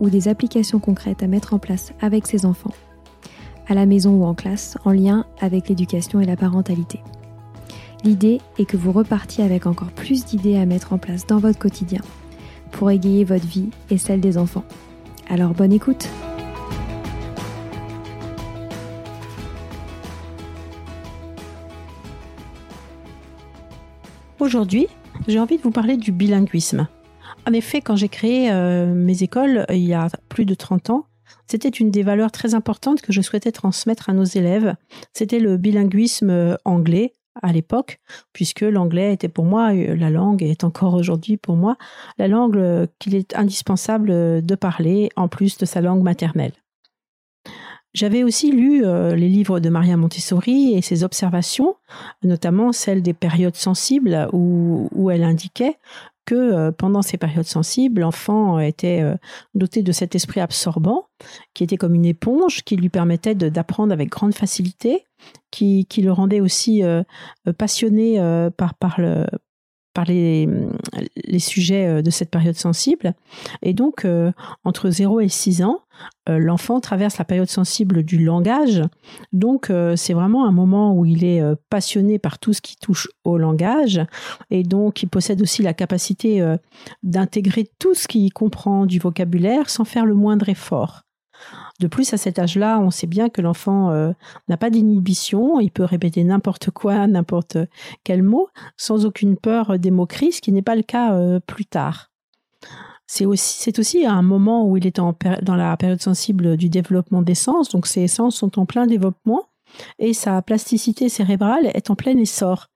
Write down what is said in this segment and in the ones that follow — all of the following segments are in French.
ou des applications concrètes à mettre en place avec ses enfants, à la maison ou en classe, en lien avec l'éducation et la parentalité. L'idée est que vous repartiez avec encore plus d'idées à mettre en place dans votre quotidien pour égayer votre vie et celle des enfants. Alors bonne écoute Aujourd'hui, j'ai envie de vous parler du bilinguisme. En effet, quand j'ai créé euh, mes écoles il y a plus de 30 ans, c'était une des valeurs très importantes que je souhaitais transmettre à nos élèves. C'était le bilinguisme euh, anglais à l'époque, puisque l'anglais était pour moi euh, la langue et est encore aujourd'hui pour moi la langue qu'il est indispensable de parler en plus de sa langue maternelle. J'avais aussi lu les livres de Maria Montessori et ses observations, notamment celle des périodes sensibles où elle indiquait que euh, pendant ces périodes sensibles, l'enfant était euh, doté de cet esprit absorbant, qui était comme une éponge, qui lui permettait d'apprendre avec grande facilité, qui, le rendait aussi euh, passionné par, par, le, par les, les, sujets euh, de cette période sensible. Et donc, euh, entre 0 et 6 ans, euh, l'enfant traverse la période sensible du langage. Donc, c'est vraiment un moment où il est passionné par tout ce qui touche au langage. Et donc, il possède aussi la capacité d'intégrer tout ce qu'il comprend du vocabulaire sans faire le moindre effort. De plus, à cet âge-là, on sait bien que l'enfant euh, n'a pas d'inhibition, il peut répéter n'importe quoi, n'importe quel mot, sans aucune peur des moqueries, ce qui n'est pas le cas euh, plus tard. C'est aussi, un moment où il est dans la période sensible du développement des sens, donc ses sens sont en plein développement et sa plasticité cérébrale est en plein essor.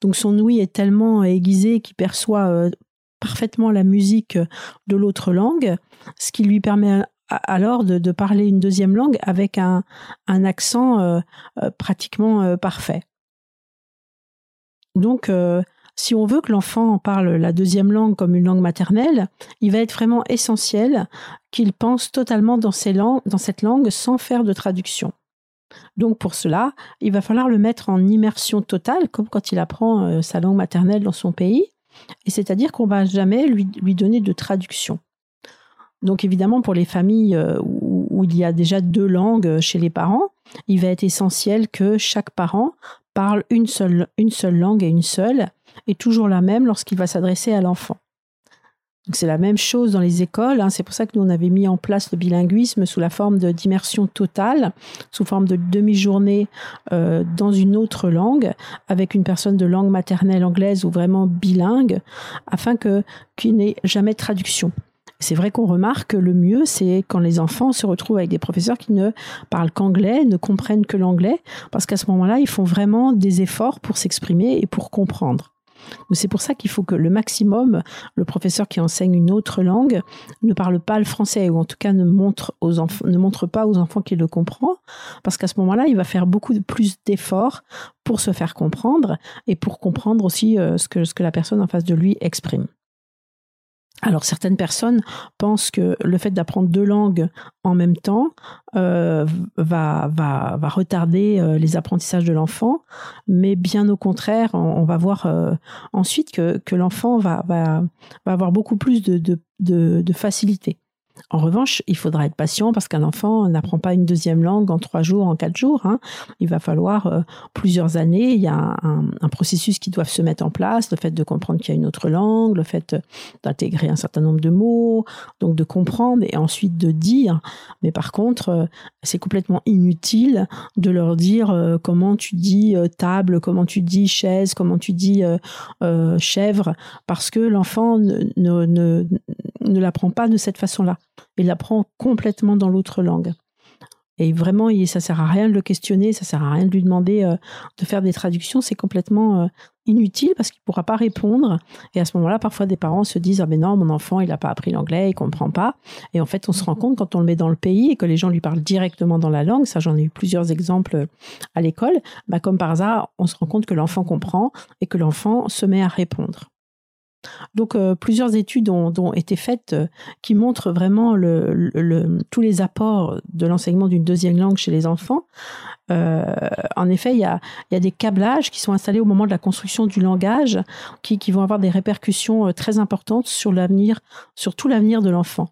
Donc son ouïe est tellement aiguisé qu'il perçoit euh, parfaitement la musique de l'autre langue, ce qui lui permet alors de, parler une deuxième langue avec un, accent euh, euh, pratiquement euh, parfait. Donc, si on veut que l'enfant parle la deuxième langue comme une langue maternelle, il va être vraiment essentiel qu'il pense totalement dans, cette langue sans faire de traduction. Donc pour cela, il va falloir le mettre en immersion totale, comme quand il apprend sa langue maternelle dans son pays, et c'est-à-dire qu'on va jamais lui donner de traduction. Donc évidemment, pour les familles euh, où, il y a déjà deux langues chez les parents, il va être essentiel que chaque parent parle une seule, langue et une seule, et toujours la même lorsqu'il va s'adresser à l'enfant. C'est la même chose dans les écoles. Hein. C'est pour ça que nous, on avait mis en place le bilinguisme sous la forme d'immersion totale, sous forme de demi-journée euh, dans une autre langue, avec une personne de langue maternelle anglaise ou vraiment bilingue, afin que qu'il n'ait jamais de traduction. C'est vrai qu'on remarque que le mieux, c'est quand les enfants se retrouvent avec des professeurs qui ne parlent qu'anglais, ne comprennent que l'anglais, parce qu'à ce moment-là, ils font vraiment des efforts pour s'exprimer et pour comprendre. C'est pour ça qu'il faut que le maximum, le professeur qui enseigne une autre langue ne parle pas le français ou en tout cas ne montre, pas aux enfants qu'il le comprend, parce qu'à ce moment-là, il va faire beaucoup plus d'efforts pour se faire comprendre et pour comprendre aussi euh, ce que la personne en face de lui exprime. Alors certaines personnes pensent que le fait d'apprendre deux langues en même temps euh, va, retarder euh, les apprentissages de l'enfant, mais bien au contraire, on, va voir euh, ensuite que, l'enfant va, avoir beaucoup plus de, de, de, de facilité. En revanche, il faudra être patient parce qu'un enfant n'apprend pas une deuxième langue en trois jours, en quatre jours. Hein. Il va falloir euh, plusieurs années. Il y a un, processus qui doit se mettre en place, le fait de comprendre qu'il y a une autre langue, le fait d'intégrer un certain nombre de mots, donc de comprendre et ensuite de dire. Mais par contre, euh, c'est complètement inutile de leur dire euh, comment tu dis table, comment tu dis chaise, comment tu dis chèvre, parce que l'enfant ne, ne, ne l'apprend pas de cette façon-là. Il l'apprend complètement dans l'autre langue. Et vraiment, ça sert à rien de le questionner, ça sert à rien de lui demander euh, de faire des traductions, c'est complètement euh, inutile parce qu'il ne pourra pas répondre. Et à ce moment-là, parfois des parents se disent ah ben non, mon enfant il n'a pas appris l'anglais, il comprend pas. Et en fait, on se rend compte quand on le met dans le pays et que les gens lui parlent directement dans la langue, ça j'en ai eu plusieurs exemples à l'école, bah, comme par hasard, on se rend compte que l'enfant comprend et que l'enfant se met à répondre. Donc euh, plusieurs études ont, été faites euh, qui montrent vraiment tous les apports de l'enseignement d'une deuxième langue chez les enfants. Euh, en effet, il y a, des câblages qui sont installés au moment de la construction du langage qui, qui vont avoir des répercussions très importantes sur l'avenir, sur tout l'avenir de l'enfant.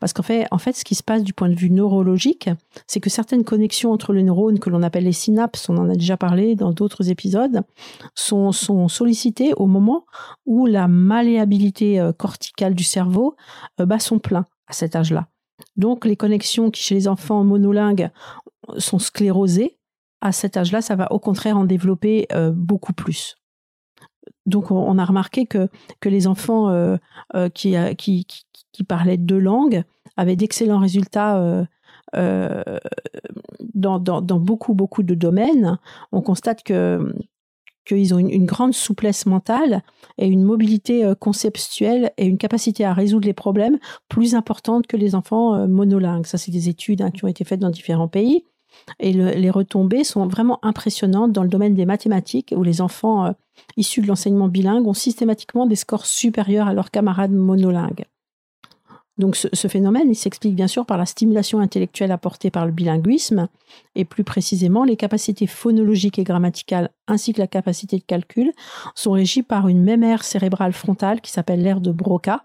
Parce qu'en fait, en fait, ce qui se passe du point de vue neurologique, c'est que certaines connexions entre les neurones que l'on appelle les synapses, on en a déjà parlé dans d'autres épisodes, sont, sollicitées au moment où la malléabilité euh, corticale du cerveau euh, bat son plein à cet âge-là. Donc, les connexions qui, chez les enfants monolingues, sont sclérosées, à cet âge-là, ça va au contraire en développer euh, beaucoup plus. Donc, on a remarqué que, les enfants qui, qui parlaient deux langues avaient d'excellents résultats euh, euh, dans, beaucoup, beaucoup de domaines. On constate que qu'ils ont une, grande souplesse mentale et une mobilité euh, conceptuelle et une capacité à résoudre les problèmes plus importante que les enfants monolingues. Ça, c'est des études hein, qui ont été faites dans différents pays. Et les retombées sont vraiment impressionnantes dans le domaine des mathématiques, où les enfants issus de l'enseignement bilingue ont systématiquement des scores supérieurs à leurs camarades monolingues. Ce, phénomène, s'explique bien sûr par la stimulation intellectuelle apportée par le bilinguisme, et plus précisément les capacités phonologiques et grammaticales ainsi que la capacité de calcul sont régies par une même aire cérébrale frontale qui s'appelle l'aire de Broca,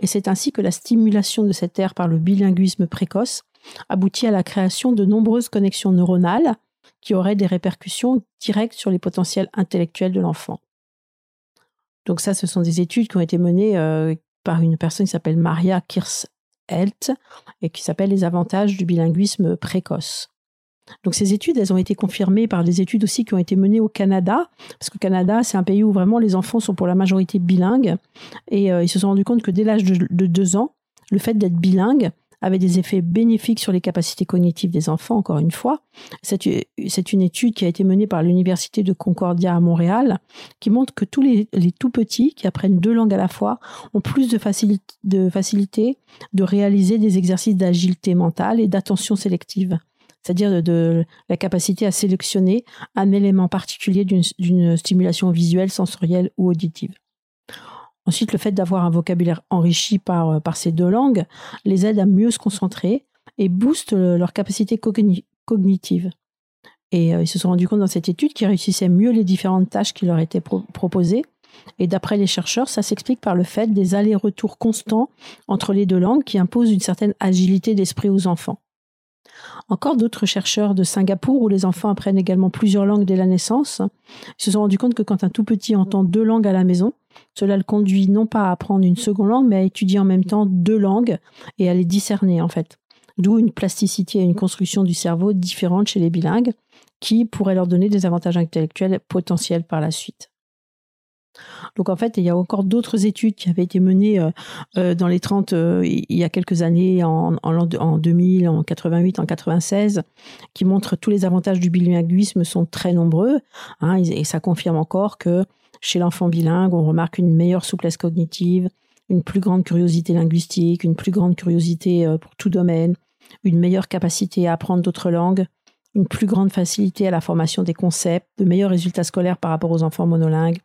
et c'est ainsi que la stimulation de cette aire par le bilinguisme précoce aboutit à la création de nombreuses connexions neuronales qui auraient des répercussions directes sur les potentiels intellectuels de l'enfant. Donc ça, ce sont des études qui ont été menées, euh, par une personne qui s'appelle Maria Kirshelt et qui s'appelle Les avantages du bilinguisme précoce. Donc ces études, elles ont été confirmées par des études aussi qui ont été menées au Canada, parce que le Canada, c'est un pays où vraiment les enfants sont pour la majorité bilingues, et euh, ils se sont rendus compte que dès l'âge de, de, deux ans, le fait d'être bilingue avait des effets bénéfiques sur les capacités cognitives des enfants, encore une fois. C'est une étude qui a été menée par l'Université de Concordia à Montréal, qui montre que tous les, tout petits qui apprennent deux langues à la fois ont plus de, de facilité de réaliser des exercices d'agilité mentale et d'attention sélective c'est-à-dire de, la capacité à sélectionner un élément particulier d'une stimulation visuelle, sensorielle ou auditive. Ensuite, le fait d'avoir un vocabulaire enrichi par, euh, par ces deux langues les aide à mieux se concentrer et booste leur capacité cognitive. Et euh, ils se sont rendus compte dans cette étude qu'ils réussissaient mieux les différentes tâches qui leur étaient proposées Et d'après les chercheurs, ça s'explique par le fait des allers-retours constants entre les deux langues qui imposent une certaine agilité d'esprit aux enfants. Encore d'autres chercheurs de Singapour, où les enfants apprennent également plusieurs langues dès la naissance, se sont rendus compte que quand un tout petit entend deux langues à la maison, cela le conduit non pas à apprendre une seconde langue, mais à étudier en même temps deux langues et à les discerner en fait. D'où une plasticité et une construction du cerveau différente chez les bilingues, qui pourraient leur donner des avantages intellectuels potentiels par la suite. Donc en fait, il y a encore d'autres études qui avaient été menées euh, euh, dans les 30, euh, il y a quelques années, en, en, 2000, en 88, en 96, qui montrent tous les avantages du bilinguisme sont très nombreux. Hein, et, ça confirme encore que chez l'enfant bilingue, on remarque une meilleure souplesse cognitive, une plus grande curiosité linguistique, une plus grande curiosité pour tout domaine, une meilleure capacité à apprendre d'autres langues, une plus grande facilité à la formation des concepts, de meilleurs résultats scolaires par rapport aux enfants monolingues,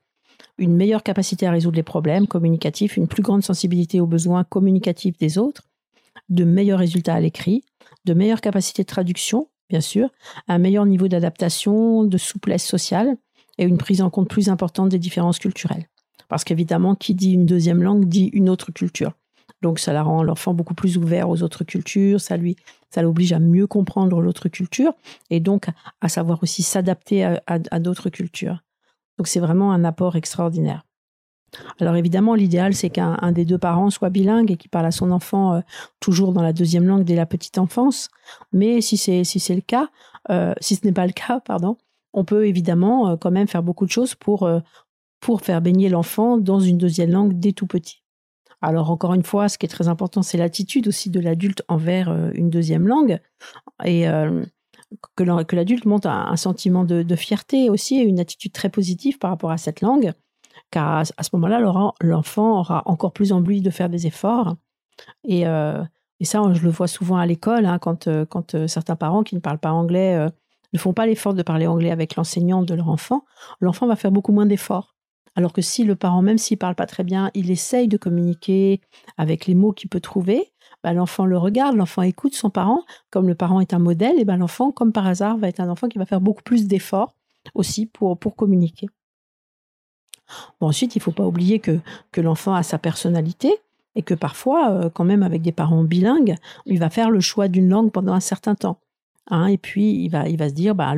une meilleure capacité à résoudre les problèmes communicatifs, une plus grande sensibilité aux besoins communicatifs des autres, de meilleurs résultats à l'écrit, de meilleures capacités de traduction, bien sûr, un meilleur niveau d'adaptation, de souplesse sociale et une prise en compte plus importante des différences culturelles. Parce qu'évidemment, qui dit une deuxième langue dit une autre culture. Donc ça la rend l'enfant beaucoup plus ouvert aux autres cultures, ça lui ça l'oblige à mieux comprendre l'autre culture et donc à savoir aussi s'adapter à d'autres cultures. Donc c'est vraiment un apport extraordinaire. Alors évidemment, l'idéal, c'est qu'un des deux parents soit bilingue et qu'il parle à son enfant euh, toujours dans la deuxième langue dès la petite enfance. Mais si c'est si le cas, euh, si ce n'est pas le cas, pardon, on peut évidemment euh, quand même faire beaucoup de choses pour pour faire baigner l'enfant dans une deuxième langue dès tout petit. Alors encore une fois, ce qui est très important, c'est l'attitude aussi de l'adulte envers une deuxième langue. Et que l'adulte monte un, sentiment de, fierté aussi et une attitude très positive par rapport à cette langue, car à, ce moment-là, l'enfant aura encore plus envie de faire des efforts. Et, euh, ça, je le vois souvent à l'école, hein, quand, euh, euh, certains parents qui ne parlent pas anglais ne font pas l'effort de parler anglais avec l'enseignant de leur enfant, l'enfant va faire beaucoup moins d'efforts. Alors que si le parent, même s'il parle pas très bien, il essaye de communiquer avec les mots qu'il peut trouver, bah, l'enfant le regarde, l'enfant écoute son parent. Comme le parent est un modèle, et ben l'enfant, comme par hasard, va être un enfant qui va faire beaucoup plus d'efforts aussi pour, communiquer. Ensuite, il ne faut pas oublier que, l'enfant a sa personnalité et que parfois, euh, quand même avec des parents bilingues, il va faire le choix d'une langue pendant un certain temps. Hein, et puis, il va, se dire, bah,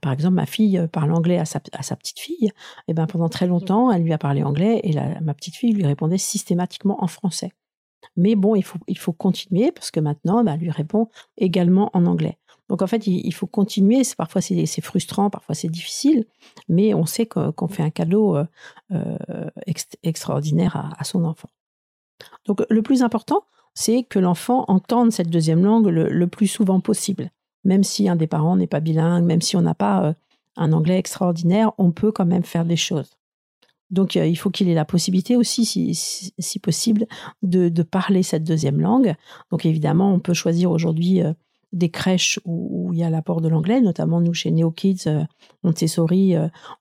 par exemple, ma fille euh, parle anglais à sa, petite fille. Et ben pendant très longtemps, elle lui a parlé anglais et ma petite fille lui répondait systématiquement en français. Mais bon, il faut, continuer parce que maintenant, bah, lui répond également en anglais. Donc en fait, il, faut continuer. Parfois, c'est frustrant, parfois c'est difficile, mais on sait qu'on fait un cadeau euh, euh, extraordinaire à, son enfant. Donc le plus important, c'est que l'enfant entende cette deuxième langue le, plus souvent possible même si un des parents n'est pas bilingue, même si on n'a pas euh, un anglais extraordinaire, on peut quand même faire des choses. Donc euh, il faut qu'il ait la possibilité aussi, si, possible, de, parler cette deuxième langue. Donc évidemment, on peut choisir aujourd'hui euh, des crèches où, il y a l'apport de l'anglais, notamment nous chez NeoKids, Montessori,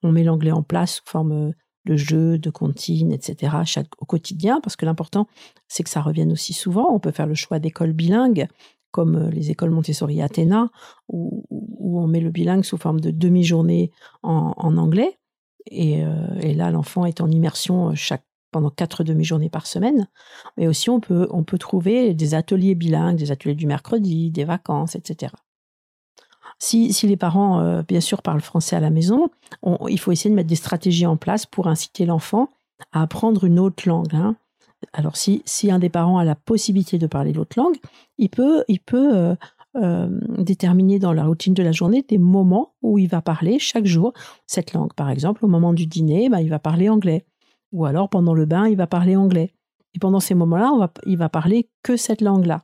on met l'anglais en place sous forme de jeux, de comptines, etc. Au quotidien, parce que l'important, c'est que ça revienne aussi souvent. On peut faire le choix d'écoles bilingues comme euh, les écoles Montessori Athéna, où, on met le bilingue sous forme de demi-journée en, anglais. Euh, et, là, l'enfant est en immersion euh, chaque, pendant quatre demi-journées par semaine. Mais aussi, on peut, on peut trouver des ateliers bilingues, des ateliers du mercredi, des vacances, etc. Si, les parents, bien sûr, parlent français à la maison, il faut essayer de mettre des stratégies en place pour inciter l'enfant à apprendre une autre langue. Hein alors si, si un des parents a la possibilité de parler l'autre langue, il peut, il peut euh, euh, déterminer dans la routine de la journée des moments où il va parler chaque jour cette langue. Par exemple, au moment du dîner, ben, il va parler anglais. Ou alors pendant le bain, il va parler anglais. Et pendant ces moments-là, il va parler que cette langue-là.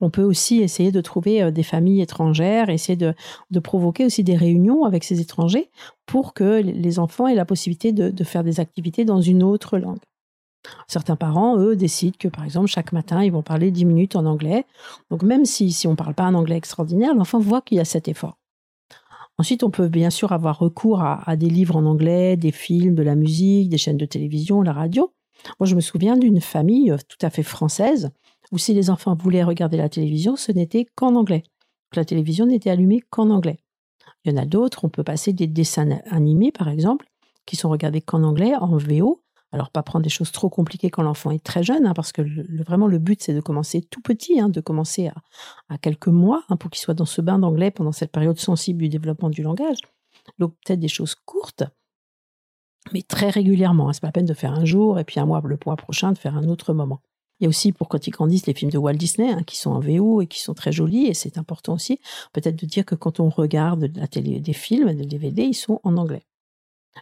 On peut aussi essayer de trouver euh, des familles étrangères, essayer de, provoquer aussi des réunions avec ces étrangers pour que les enfants aient la possibilité de faire des activités dans une autre langue. Certains parents, eux, décident que, par exemple, chaque matin, ils vont parler 10 minutes en anglais. Donc, même si, si on ne parle pas un anglais extraordinaire, l'enfant voit qu'il y a cet effort. Ensuite, on peut bien sûr avoir recours à, des livres en anglais, des films, de la musique, des chaînes de télévision, la radio. Moi, je me souviens d'une famille euh, tout à fait française où si les enfants voulaient regarder la télévision, ce n'était qu'en anglais. La télévision n'était allumée qu'en anglais. Il y en a d'autres, on peut passer des dessins animés, par exemple, qui sont regardés qu'en anglais, en VO. Alors, pas prendre des choses trop compliquées quand l'enfant est très jeune, hein, parce que vraiment le but, c'est de commencer tout petit, hein, de commencer à, quelques mois, hein, pour qu'il soit dans ce bain d'anglais pendant cette période sensible du développement du langage. Donc, peut-être des choses courtes, mais très régulièrement. C'est pas la peine de faire un jour et puis un mois, le mois prochain, de faire un autre moment. Il y a aussi pour quand ils grandissent les films de Walt Disney qui sont en VO et qui sont très jolis et c'est important aussi peut-être de dire que quand on regarde la télé, des films, des DVD, ils sont en anglais.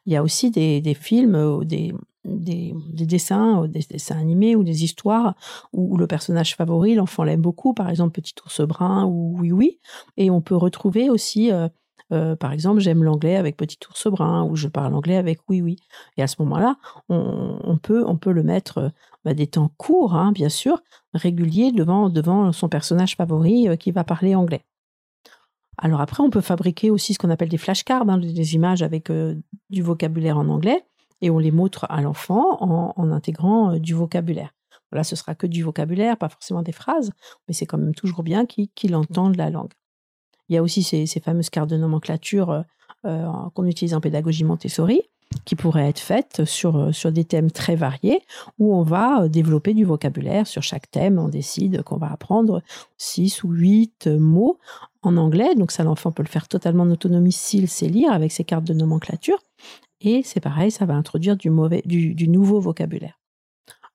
Il y a aussi des, des films, des, des, des, dessins, des dessins animés ou des histoires où, le personnage favori, l'enfant l'aime beaucoup, par exemple Petit ours brun ou Oui Oui, et on peut retrouver aussi euh, euh, par exemple, j'aime l'anglais avec Petit ours brun ou je parle anglais avec oui oui. Et à ce moment-là, on, peut on peut le mettre euh, bah, des temps courts, hein, bien sûr, réguliers devant devant son personnage favori euh, qui va parler anglais. Alors après, on peut fabriquer aussi ce qu'on appelle des flashcards, hein, des images avec du vocabulaire en anglais, et on les montre à l'enfant en, intégrant du vocabulaire. Là, ce sera que du vocabulaire, pas forcément des phrases, mais c'est quand même toujours bien qu'il entende la langue. Il y a aussi ces, fameuses cartes de nomenclature euh, euh, qu'on utilise en pédagogie Montessori qui pourraient être faites sur, euh, sur des thèmes très variés où on va développer du vocabulaire sur chaque thème. On décide qu'on va apprendre 6 ou 8 mots en anglais. Donc ça, l'enfant peut le faire totalement en autonomie s'il sait lire avec ses cartes de nomenclature. Et c'est pareil, ça va introduire du, nouveau vocabulaire.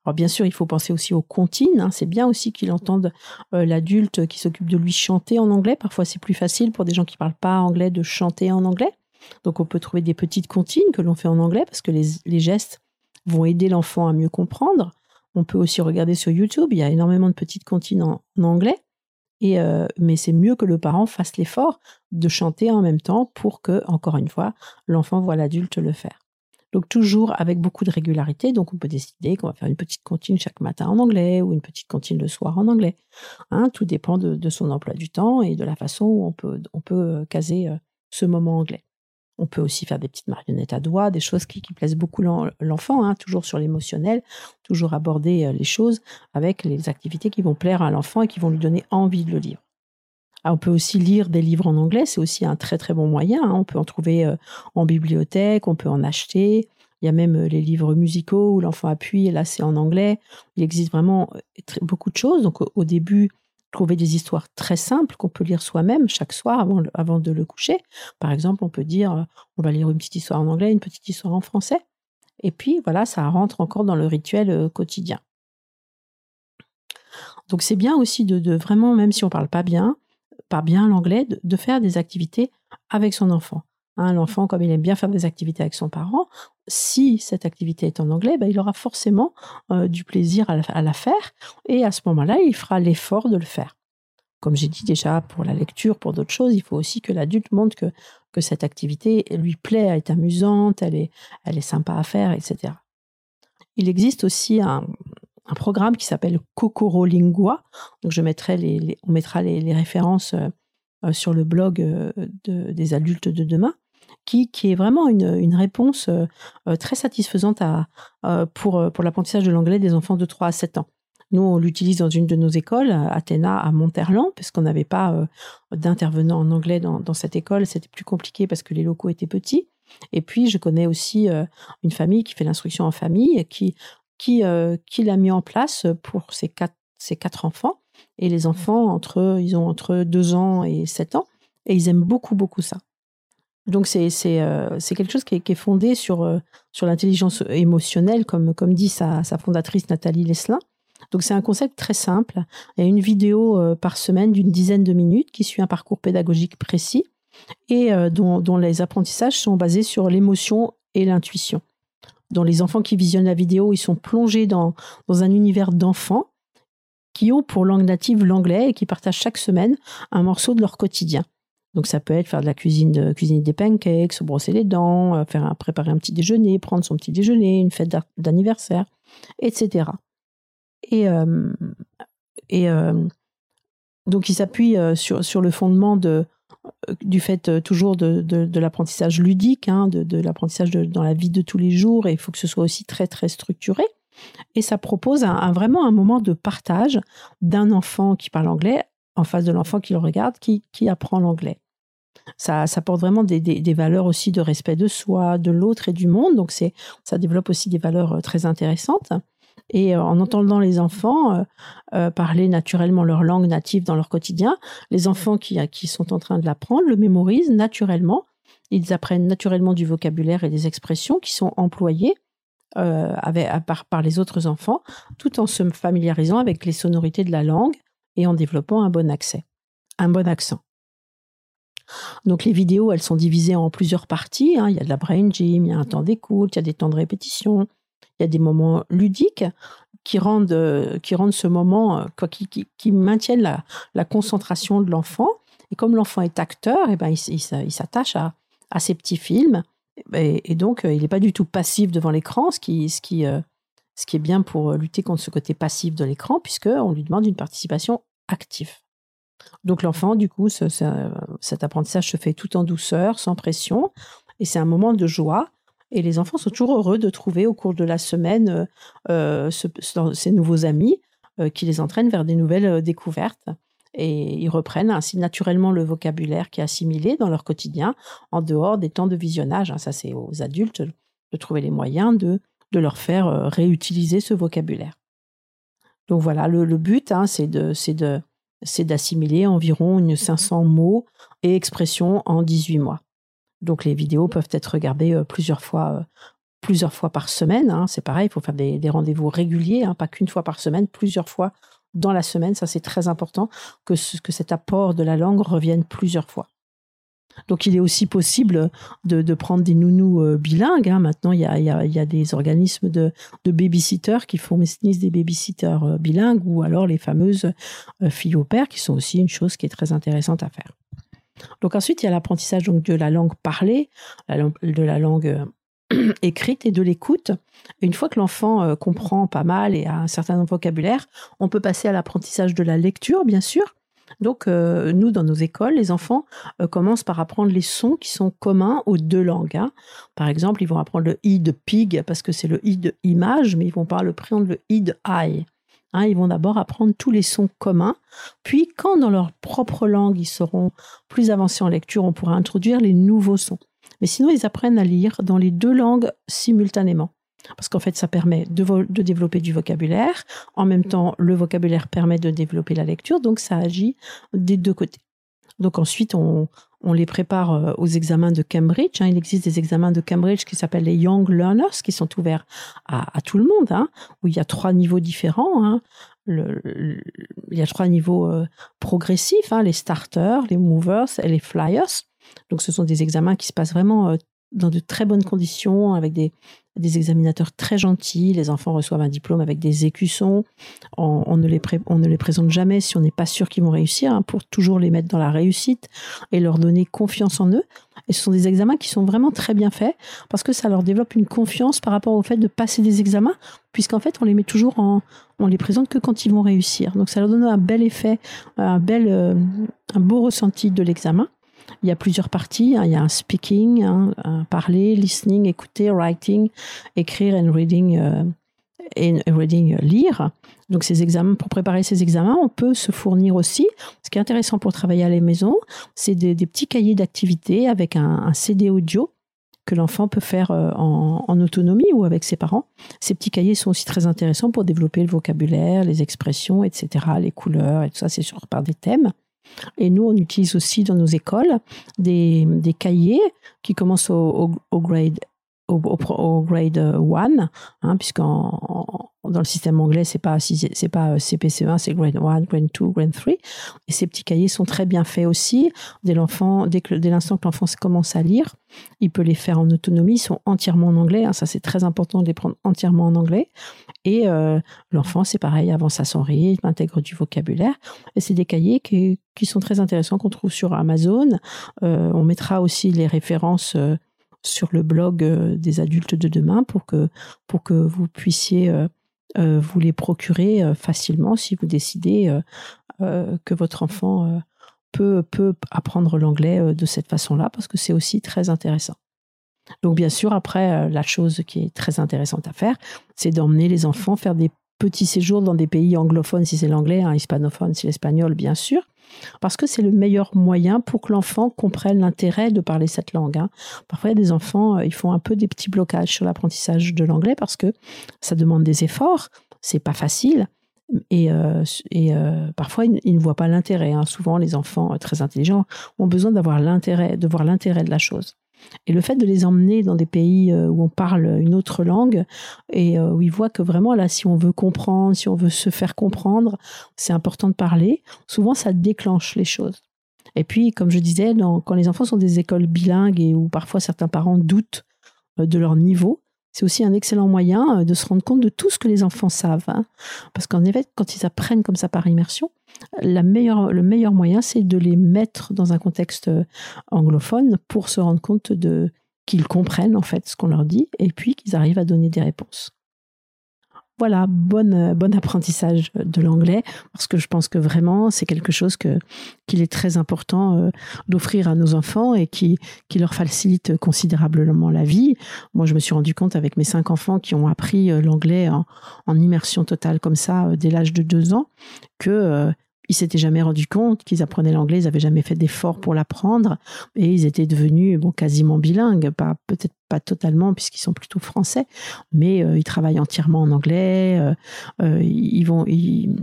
Alors bien sûr, il faut penser aussi aux comptines. Hein. C'est bien aussi qu'il entende euh, l'adulte qui s'occupe de lui chanter en anglais. Parfois, c'est plus facile pour des gens qui ne parlent pas anglais de chanter en anglais. Donc, on peut trouver des petites comptines que l'on fait en anglais parce que les, gestes vont aider l'enfant à mieux comprendre. On peut aussi regarder sur YouTube. Il y a énormément de petites comptines en, anglais. Euh, mais c'est mieux que le parent fasse l'effort de chanter en même temps pour que, encore une fois, l'enfant voit l'adulte le faire. Donc toujours avec beaucoup de régularité. Donc on peut décider qu'on va faire une petite cantine chaque matin en anglais ou une petite cantine le soir en anglais. Hein, tout dépend de, son emploi du temps et de la façon où on peut, on peut euh, caser euh, ce moment anglais. On peut aussi faire des petites marionnettes à doigts, des choses qui, plaisent beaucoup l'enfant, hein, toujours sur l'émotionnel, toujours aborder euh, les choses avec les activités qui vont plaire à l'enfant et qui vont lui donner envie de le lire. Ah, on peut aussi lire des livres en anglais, c'est aussi un très très bon moyen. Hein. On peut en trouver euh, en bibliothèque, on peut en acheter. Il y a même euh, les livres musicaux où l'enfant appuie et là c'est en anglais. Il existe vraiment beaucoup de choses. Donc au début, trouver des histoires très simples qu'on peut lire soi-même chaque soir avant, de le coucher. Par exemple, on peut dire on va lire une petite histoire en anglais, une petite histoire en français. Et puis voilà, ça rentre encore dans le rituel quotidien. Donc c'est bien aussi de, vraiment, même si on parle pas bien, par bien l'anglais, de, faire des activités avec son enfant. Hein, l'enfant, comme il aime bien faire des activités avec son parent, si cette activité est en anglais, ben, il aura forcément euh, du plaisir à la, faire et à ce moment-là, il fera l'effort de le faire. Comme j'ai dit déjà pour la lecture, pour d'autres choses, il faut aussi que l'adulte montre que, cette activité lui plaît, elle est amusante, elle est, sympa à faire, etc. Il existe aussi un, programme qui s'appelle Kokoro Lingua. Donc je mettrai on mettra les, références euh, sur le blog euh, des adultes de demain, qui, qui est vraiment une, réponse très satisfaisante à, pour, pour l'apprentissage de l'anglais des enfants de 3 à 7 ans. Nous, on l'utilise dans une de nos écoles, Athéna à Monterland, parce qu'on n'avait pas d'intervenants en anglais dans, dans cette école. C'était plus compliqué parce que les locaux étaient petits. Et puis, je connais aussi une famille qui fait l'instruction en famille, qui qui, euh, qui l'a mis en place pour ses quatre, ses quatre enfants. Et les enfants, entre, ils ont entre 2 ans et 7 ans. Et ils aiment beaucoup, beaucoup ça. Donc, c'est c'est euh, quelque chose qui est, fondé sur, euh, sur l'intelligence émotionnelle, comme, comme dit sa, sa fondatrice Nathalie Leslin. Donc, c'est un concept très simple. Il y a une vidéo par semaine d'une dizaine de minutes qui suit un parcours pédagogique précis et dont, les apprentissages sont basés sur l'émotion et l'intuition dont les enfants qui visionnent la vidéo, ils sont plongés dans, dans un univers d'enfants qui ont pour langue native l'anglais et qui partagent chaque semaine un morceau de leur quotidien. Donc ça peut être faire de la cuisine, de, cuisiner des pancakes, se brosser les dents, euh, faire préparer un petit déjeuner, prendre son petit déjeuner, une fête d'anniversaire, etc. Et, euh, euh, donc il s'appuie sur, sur le fondement de, du fait toujours de, de, l'apprentissage ludique, hein, de, l'apprentissage dans la vie de tous les jours, et il faut que ce soit aussi très très structuré. Et ça propose un, vraiment un moment de partage d'un enfant qui parle anglais en face de l'enfant qui le regarde, qui, apprend l'anglais. Ça, ça porte vraiment des, valeurs aussi de respect de soi, de l'autre et du monde. Donc ça développe aussi des valeurs euh, très intéressantes. Et euh, en entendant les enfants parler naturellement leur langue native dans leur quotidien, les enfants qui, qui sont en train de l'apprendre le mémorisent naturellement. Ils apprennent naturellement du vocabulaire et des expressions qui sont employées avec, par les autres enfants, tout en se familiarisant avec les sonorités de la langue et en développant un bon accès, un bon accent. Donc les vidéos, elles sont divisées en plusieurs parties. Hein. Il y a de la brain gym, il y a un temps d'écoute, il y a des temps de répétition, il y a des moments ludiques qui rendent, euh, qui rendent ce moment, euh, qui, maintiennent la, concentration de l'enfant. Et comme l'enfant est acteur, et eh ben, il, s'attache à, à, ces petits films. Et, donc, euh, il n'est pas du tout passif devant l'écran, ce, qui, ce qui est bien pour lutter contre ce côté passif de l'écran, puisqu'on lui demande une participation active. Donc l'enfant, du coup, cet apprentissage se fait tout en douceur, sans pression, et c'est un moment de joie. Et les enfants sont toujours heureux de trouver au cours de la semaine euh, ces nouveaux amis euh, qui les entraînent vers des nouvelles euh, découvertes. Et ils reprennent ainsi naturellement le vocabulaire qui est assimilé dans leur quotidien en dehors des temps de visionnage. Hein. Ça, c'est aux adultes de trouver les moyens de, de leur faire réutiliser ce vocabulaire. Donc voilà, le, but, hein, c'est de, de, c'est d'assimiler environ une 500 mots et expressions en 18 mois. Donc les vidéos peuvent être regardées euh, plusieurs fois, euh, plusieurs fois par semaine. Hein. C'est pareil, il faut faire des, rendez-vous réguliers, hein, pas qu'une fois par semaine, plusieurs fois dans la semaine. Ça, c'est très important que, que cet apport de la langue revienne plusieurs fois. Donc il est aussi possible de, prendre des nounous euh, bilingues. Hein. Maintenant, il y a, des organismes de, de babysitters qui fournissent des babysitters euh, bilingues ou alors les fameuses euh, filles au père qui sont aussi une chose qui est très intéressante à faire. Donc ensuite, il y a l'apprentissage de la langue parlée, de la langue écrite et de l'écoute. Une fois que l'enfant comprend pas mal et a un certain vocabulaire, on peut passer à l'apprentissage de la lecture, bien sûr. Donc, euh, nous, dans nos écoles, les enfants euh, commencent par apprendre les sons qui sont communs aux deux langues. Hein. Par exemple, ils vont apprendre le i de pig parce que c'est le i de image, mais ils vont pas le prendre le i de eye. Hein. ils vont d'abord apprendre tous les sons communs, puis quand dans leur propre langue ils seront plus avancés en lecture, on pourra introduire les nouveaux sons. Mais sinon, ils apprennent à lire dans les deux langues simultanément. Parce qu'en fait, ça permet de, développer du vocabulaire. En même temps, le vocabulaire permet de développer la lecture. Donc, ça agit des deux côtés. Donc ensuite, on, les prépare euh, aux examens de Cambridge. Hein. Il existe des examens de Cambridge qui s'appellent les Young Learners, qui sont ouverts à, tout le monde, hein, où il y a trois niveaux différents. Hein. il y a trois niveaux euh, progressifs, les starters, les movers et les flyers. Donc ce sont des examens qui se passent vraiment euh, dans de très bonnes conditions, avec des, examinateurs très gentils. Les enfants reçoivent un diplôme avec des écussons. On, ne, les on ne les présente jamais si on n'est pas sûr qu'ils vont réussir, hein, pour toujours les mettre dans la réussite et leur donner confiance en eux. Et ce sont des examens qui sont vraiment très bien faits parce que ça leur développe une confiance par rapport au fait de passer des examens, puisqu'en fait on les met toujours en, on les présente que quand ils vont réussir. Donc ça leur donne un bel effet, un bel, euh, un beau ressenti de l'examen. Il y a plusieurs parties. Hein. Il y a un speaking, hein, parler, listening, écouter, writing, écrire and reading, euh, reading, euh, lire. Donc ces examens, pour préparer ces examens, on peut se fournir aussi. Ce qui est intéressant pour travailler à la maison, c'est des, petits cahiers d'activité avec un, CD audio que l'enfant peut faire euh, en, en, autonomie ou avec ses parents. Ces petits cahiers sont aussi très intéressants pour développer le vocabulaire, les expressions, etc., les couleurs et tout ça. C'est sur par des thèmes. Et nous, on utilise aussi dans nos écoles des, cahiers qui commencent au, au, grade au, grade 1, hein, puisqu'en dans le système anglais, c'est pas pas CPC1, c'est grade 1, grade 2, grade 3. Et ces petits cahiers sont très bien faits aussi. Dès dès l'instant que l'enfant commence à lire, il peut les faire en autonomie. Ils sont entièrement en anglais. Hein, ça, c'est très important de les prendre entièrement en anglais. Et euh, l'enfant, c'est pareil, avance à son rythme, intègre du vocabulaire. Et c'est des cahiers qui, sont très intéressants qu'on trouve sur Amazon. Euh, on mettra aussi les références. Euh, sur le blog euh, des adultes de demain pour que vous puissiez euh, euh, vous les procurer facilement si vous décidez que votre enfant peut, peut apprendre l'anglais de cette façon-là, parce que c'est aussi très intéressant. Donc bien sûr, après, la chose qui est très intéressante à faire, c'est d'emmener les enfants faire des petit séjour dans des pays anglophones si c'est l'anglais, un hispanophone si l'espagnol, bien sûr, parce que c'est le meilleur moyen pour que l'enfant comprenne l'intérêt de parler cette langue. Hein. Parfois, il y a des enfants, euh, ils font un peu des petits blocages sur l'apprentissage de l'anglais parce que ça demande des efforts, c'est pas facile. Et, euh, euh, parfois, ils, ne voient pas l'intérêt. Hein. Souvent, les enfants très intelligents ont besoin d'avoir l'intérêt, de voir l'intérêt de la chose. Et le fait de les emmener dans des pays euh, où on parle une autre langue et euh, où ils voient que vraiment là, si on veut comprendre, si on veut se faire comprendre, c'est important de parler. Souvent, ça déclenche les choses. Et puis, comme je disais, quand les enfants sont des écoles bilingues et où parfois certains parents doutent euh, de leur niveau, c'est aussi un excellent moyen de se rendre compte de tout ce que les enfants savent. Hein. Parce qu'en effet, quand ils apprennent comme ça par immersion, le meilleur moyen, c'est de les mettre dans un contexte euh, anglophone pour se rendre compte de qu'ils comprennent en fait ce qu'on leur dit et puis qu'ils arrivent à donner des réponses. Voilà, bon, euh, bon apprentissage de l'anglais, parce que je pense que vraiment, c'est quelque chose que, qu'il est très important euh, d'offrir à nos enfants et qui, qui leur facilite considérablement la vie. Moi, je me suis rendu compte avec mes cinq enfants qui ont appris l'anglais en, en immersion totale comme ça dès l'âge de deux ans, que ils s'étaient jamais rendu compte qu'ils apprenaient l'anglais, ils n'avaient jamais fait d'efforts pour l'apprendre et ils étaient devenus bon quasiment bilingues, pas peut-être pas totalement puisqu'ils sont plutôt français, mais euh, ils travaillent entièrement en anglais. Euh, euh, ils vont ils,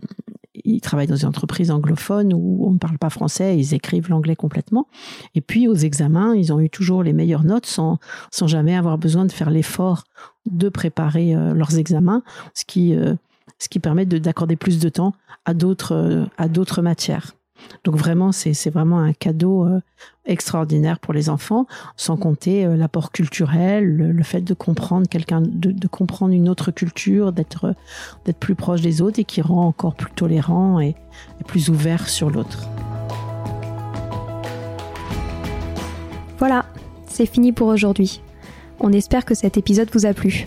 travaillent dans une entreprise anglophone où on ne parle pas français, ils écrivent l'anglais complètement. Et puis aux examens, ils ont eu toujours les meilleures notes sans, sans jamais avoir besoin de faire l'effort de préparer leurs examens, ce qui ce qui permet d'accorder plus de temps à d'autres euh, matières. Donc vraiment, c'est vraiment un cadeau euh, extraordinaire pour les enfants, sans compter euh, l'apport culturel, le, fait de comprendre quelqu'un, de, comprendre une autre culture, d'être d'être plus proche des autres et qui rend encore plus tolérant et plus ouvert sur l'autre. Voilà, c'est fini pour aujourd'hui. On espère que cet épisode vous a plu.